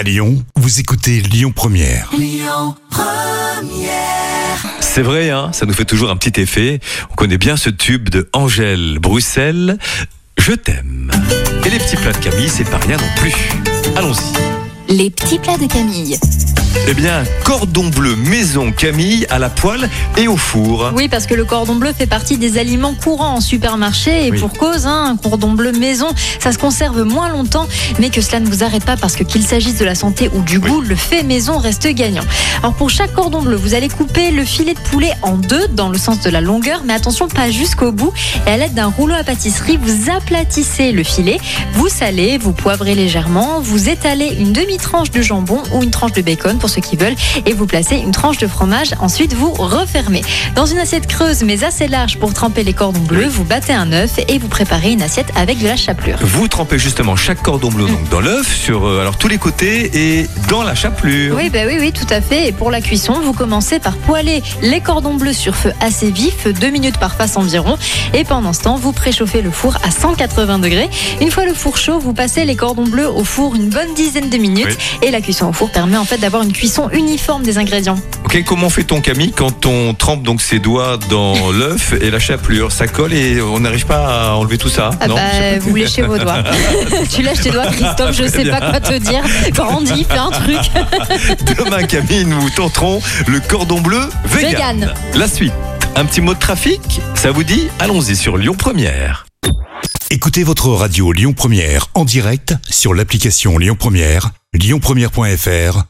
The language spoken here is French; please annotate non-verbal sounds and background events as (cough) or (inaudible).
À Lyon, vous écoutez Lyon Première. C'est vrai, hein, ça nous fait toujours un petit effet. On connaît bien ce tube de Angèle Bruxelles. Je t'aime. Et les petits plats de Camille, c'est pas rien non plus. Allons-y. Les petits plats de Camille. Eh bien, cordon bleu maison Camille à la poêle et au four. Oui, parce que le cordon bleu fait partie des aliments courants en supermarché et Oui. pour cause, hein, un cordon bleu maison, ça se conserve moins longtemps, mais que cela ne vous arrête pas parce que qu'il s'agisse de la santé ou du goût, le fait maison reste gagnant. Alors pour chaque cordon bleu, vous allez couper le filet de poulet en deux dans le sens de la longueur, mais attention pas jusqu'au bout. Et à l'aide d'un rouleau à pâtisserie, vous aplatissez le filet, vous salez, vous poivrez légèrement, vous étalez une demi-tranche de jambon ou une tranche de bacon pour ceux qui veulent et vous placez une tranche de fromage. Ensuite, vous refermez. Dans une assiette creuse mais assez large pour tremper les cordons bleus, vous battez un œuf et vous préparez une assiette avec de la chapelure. Vous trempez justement chaque cordon bleu donc dans l'œuf sur euh, alors tous les côtés et dans la chapelure. Oui, bah oui, oui, tout à fait. Et pour la cuisson, vous commencez par poêler les cordons bleus sur feu assez vif, deux minutes par face environ. Et pendant ce temps, vous préchauffez le four à 180 degrés. Une fois le four chaud, vous passez les cordons bleus au four une bonne dizaine de minutes. Et la cuisson au four permet en fait d'avoir une cuisson uniforme des ingrédients. Ok, comment fait-on Camille quand on trempe donc ses doigts dans (laughs) l'œuf et la chapelure Ça colle et on n'arrive pas à enlever tout ça Ah non bah, vous léchez vos doigts. (laughs) tu lèches tes doigts, Christophe, je sais pas quoi te dire. Grandis, fais un truc. (laughs) Demain Camille, nous tenterons le cordon bleu vegan. Vegan. La suite. Un petit mot de trafic, ça vous dit Allons-y sur Lyon Première. Écoutez votre radio Lyon Première en direct sur l'application Lyon Première, lyonpremière.fr